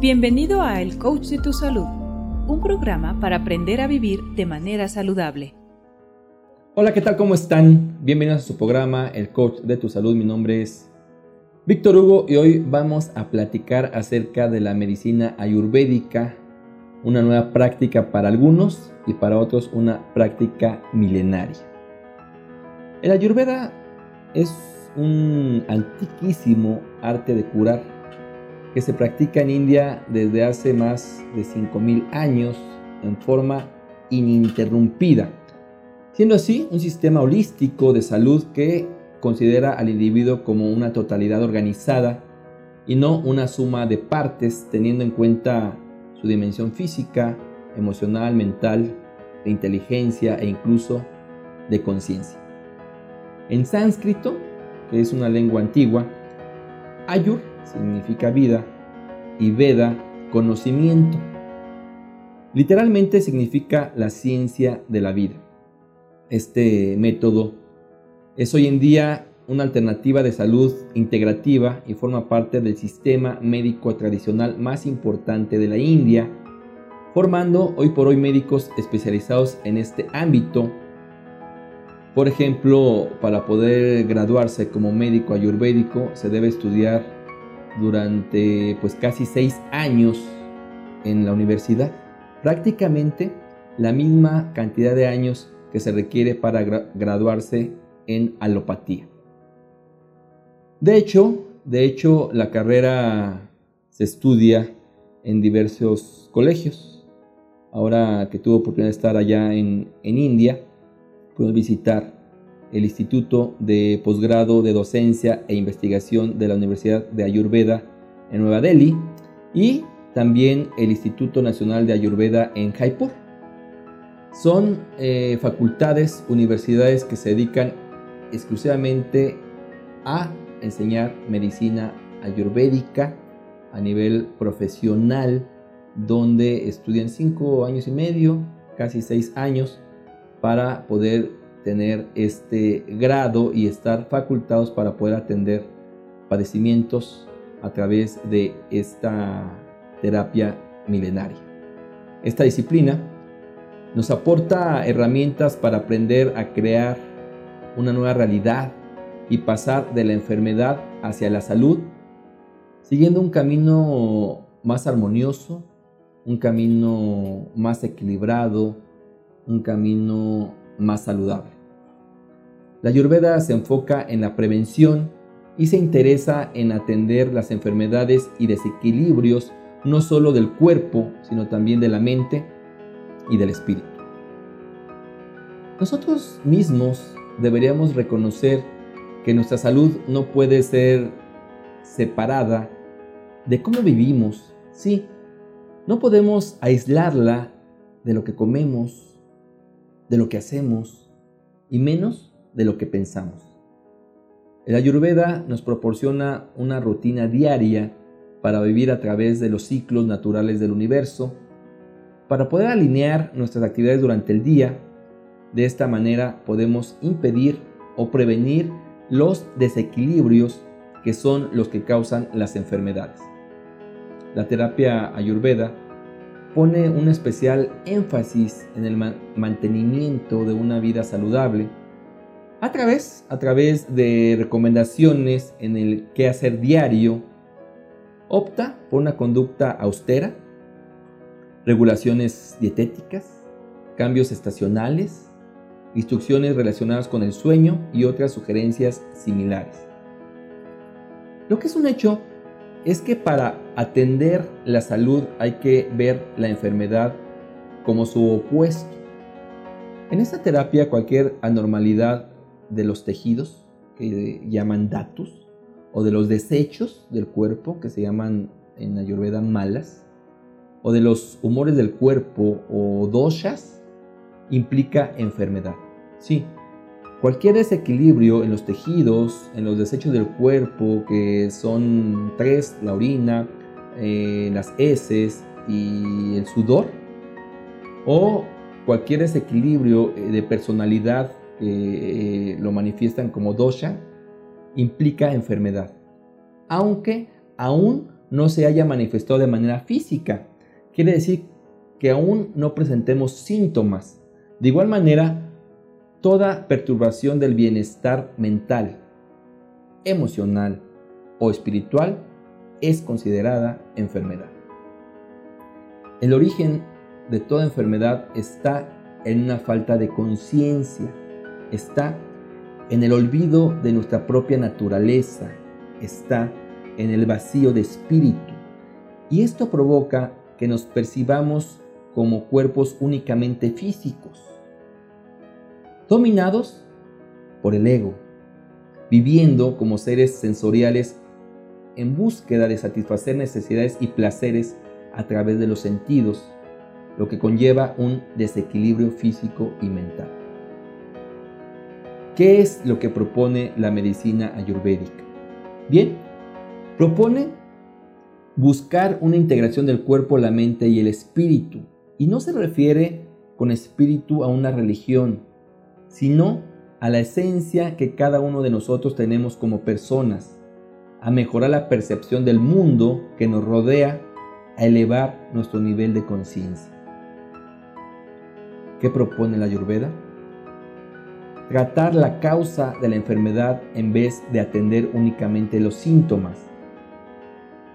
Bienvenido a El Coach de tu Salud, un programa para aprender a vivir de manera saludable. Hola, ¿qué tal? ¿Cómo están? Bienvenidos a su programa El Coach de tu Salud. Mi nombre es Víctor Hugo y hoy vamos a platicar acerca de la medicina ayurvédica, una nueva práctica para algunos y para otros una práctica milenaria. El ayurveda es un antiquísimo arte de curar que se practica en India desde hace más de 5.000 años en forma ininterrumpida, siendo así un sistema holístico de salud que considera al individuo como una totalidad organizada y no una suma de partes teniendo en cuenta su dimensión física, emocional, mental, de inteligencia e incluso de conciencia. En sánscrito, que es una lengua antigua, Ayur significa vida y Veda conocimiento. Literalmente significa la ciencia de la vida. Este método es hoy en día una alternativa de salud integrativa y forma parte del sistema médico tradicional más importante de la India, formando hoy por hoy médicos especializados en este ámbito. Por ejemplo, para poder graduarse como médico ayurvédico se debe estudiar durante pues casi seis años en la universidad. Prácticamente la misma cantidad de años que se requiere para graduarse en alopatía. De hecho, de hecho, la carrera se estudia en diversos colegios. Ahora que tuve oportunidad de estar allá en, en India, pude visitar el Instituto de Posgrado de Docencia e Investigación de la Universidad de Ayurveda en Nueva Delhi y también el Instituto Nacional de Ayurveda en Jaipur. Son eh, facultades, universidades que se dedican exclusivamente a enseñar medicina ayurvédica a nivel profesional, donde estudian cinco años y medio, casi seis años, para poder tener este grado y estar facultados para poder atender padecimientos a través de esta terapia milenaria. Esta disciplina nos aporta herramientas para aprender a crear una nueva realidad y pasar de la enfermedad hacia la salud, siguiendo un camino más armonioso, un camino más equilibrado, un camino más saludable. La Ayurveda se enfoca en la prevención y se interesa en atender las enfermedades y desequilibrios no solo del cuerpo, sino también de la mente y del espíritu. Nosotros mismos deberíamos reconocer que nuestra salud no puede ser separada de cómo vivimos. Sí, no podemos aislarla de lo que comemos, de lo que hacemos, y menos de lo que pensamos. El Ayurveda nos proporciona una rutina diaria para vivir a través de los ciclos naturales del universo, para poder alinear nuestras actividades durante el día. De esta manera podemos impedir o prevenir los desequilibrios que son los que causan las enfermedades. La terapia ayurveda pone un especial énfasis en el mantenimiento de una vida saludable a través, a través de recomendaciones en el qué hacer diario. Opta por una conducta austera, regulaciones dietéticas, cambios estacionales, instrucciones relacionadas con el sueño y otras sugerencias similares. Lo que es un hecho es que para atender la salud hay que ver la enfermedad como su opuesto. En esta terapia cualquier anormalidad de los tejidos, que llaman datus, o de los desechos del cuerpo, que se llaman en Ayurveda malas, o de los humores del cuerpo o doshas, implica enfermedad. Sí, Cualquier desequilibrio en los tejidos, en los desechos del cuerpo, que son tres, la orina, eh, las heces y el sudor, o cualquier desequilibrio eh, de personalidad que eh, lo manifiestan como dosha, implica enfermedad. Aunque aún no se haya manifestado de manera física. Quiere decir que aún no presentemos síntomas. De igual manera, toda perturbación del bienestar mental, emocional o espiritual es considerada enfermedad. El origen de toda enfermedad está en una falta de conciencia, está en el olvido de nuestra propia naturaleza, está en el vacío de espíritu. Y esto provoca que nos percibamos como cuerpos únicamente físicos, dominados por el ego, viviendo como seres sensoriales en búsqueda de satisfacer necesidades y placeres a través de los sentidos, lo que conlleva un desequilibrio físico y mental. ¿Qué es lo que propone la medicina ayurvédica? Bien, propone buscar una integración del cuerpo, la mente y el espíritu. Y no se refiere con espíritu a una religión, sino a la esencia que cada uno de nosotros tenemos como personas, a mejorar la percepción del mundo que nos rodea a elevar nuestro nivel de conciencia. ¿Qué propone la Ayurveda? Tratar la causa de la enfermedad en vez de atender únicamente los síntomas.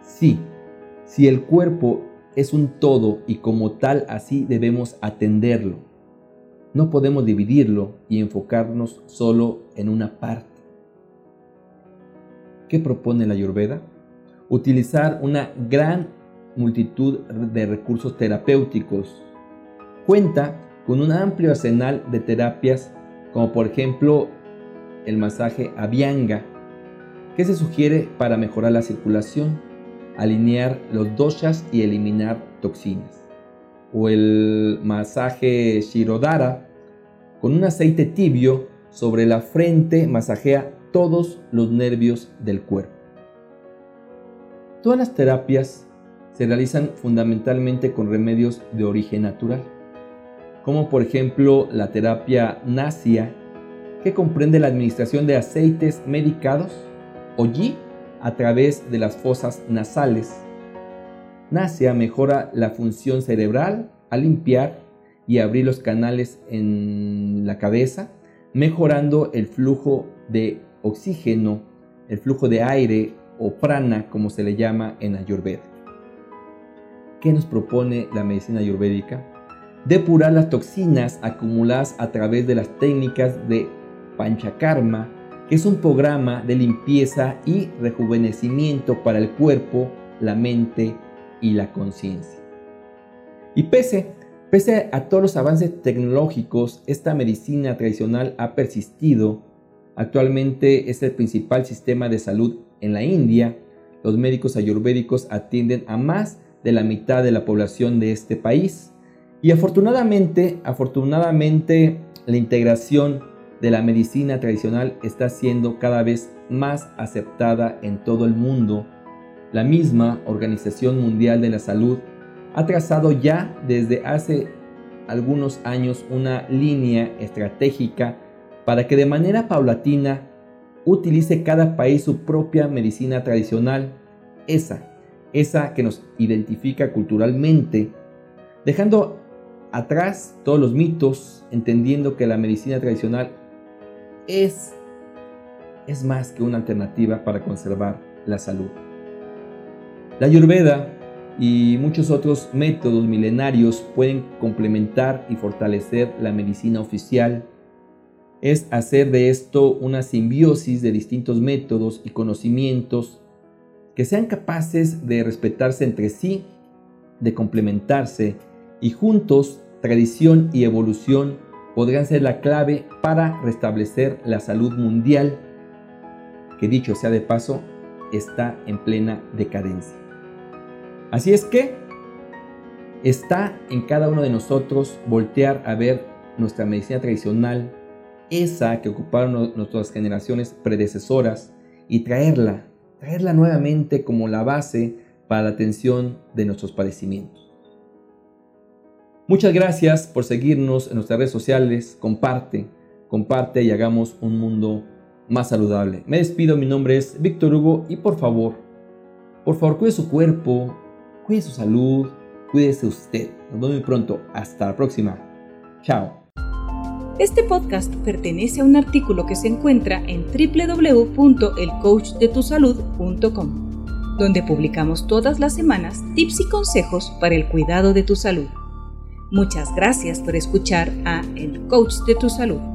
Sí, si el cuerpo es un todo y como tal así debemos atenderlo. No podemos dividirlo y enfocarnos solo en una parte. ¿Qué propone la Ayurveda? Utilizar una gran multitud de recursos terapéuticos. Cuenta con un amplio arsenal de terapias como por ejemplo el masaje Abhyanga, que se sugiere para mejorar la circulación, alinear los doshas y eliminar toxinas. O el masaje Shirodara, con un aceite tibio sobre la frente masajea todos los nervios del cuerpo. Todas las terapias se realizan fundamentalmente con remedios de origen natural, como por ejemplo la terapia nasia, que comprende la administración de aceites medicados o yi a través de las fosas nasales. Nasia mejora la función cerebral al limpiar y abrir los canales en la cabeza, mejorando el flujo de oxígeno, el flujo de aire o prana como se le llama en Ayurveda. ¿Qué nos propone la medicina ayurvédica? Depurar las toxinas acumuladas a través de las técnicas de Panchakarma, que es un programa de limpieza y rejuvenecimiento para el cuerpo, la mente y la conciencia. Y pese, pese a todos los avances tecnológicos, esta medicina tradicional ha persistido. Actualmente es el principal sistema de salud en la India. Los médicos ayurvédicos atienden a más de la mitad de la población de este país. Y afortunadamente, afortunadamente la integración de la medicina tradicional está siendo cada vez más aceptada en todo el mundo. La misma Organización Mundial de la Salud ha trazado ya desde hace algunos años una línea estratégica para que de manera paulatina utilice cada país su propia medicina tradicional, esa esa que nos identifica culturalmente, dejando atrás todos los mitos, entendiendo que la medicina tradicional es, es más que una alternativa para conservar la salud. La ayurveda y muchos otros métodos milenarios pueden complementar y fortalecer la medicina oficial. Es hacer de esto una simbiosis de distintos métodos y conocimientos que sean capaces de respetarse entre sí, de complementarse y juntos tradición y evolución podrán ser la clave para restablecer la salud mundial, que dicho sea de paso, está en plena decadencia. Así es que está en cada uno de nosotros voltear a ver nuestra medicina tradicional, esa que ocuparon nuestras generaciones predecesoras, y traerla traerla nuevamente como la base para la atención de nuestros padecimientos. Muchas gracias por seguirnos en nuestras redes sociales. Comparte, comparte y hagamos un mundo más saludable. Me despido, mi nombre es Víctor Hugo y por favor, Por favor, cuide su cuerpo, cuide su salud, cuídese usted. Nos vemos muy pronto. Hasta la próxima. Chao. Este podcast pertenece a un artículo que se encuentra en www.elcoachdetusalud.com, donde publicamos todas las semanas tips y consejos para el cuidado de tu salud. Muchas gracias por escuchar a El Coach de tu Salud.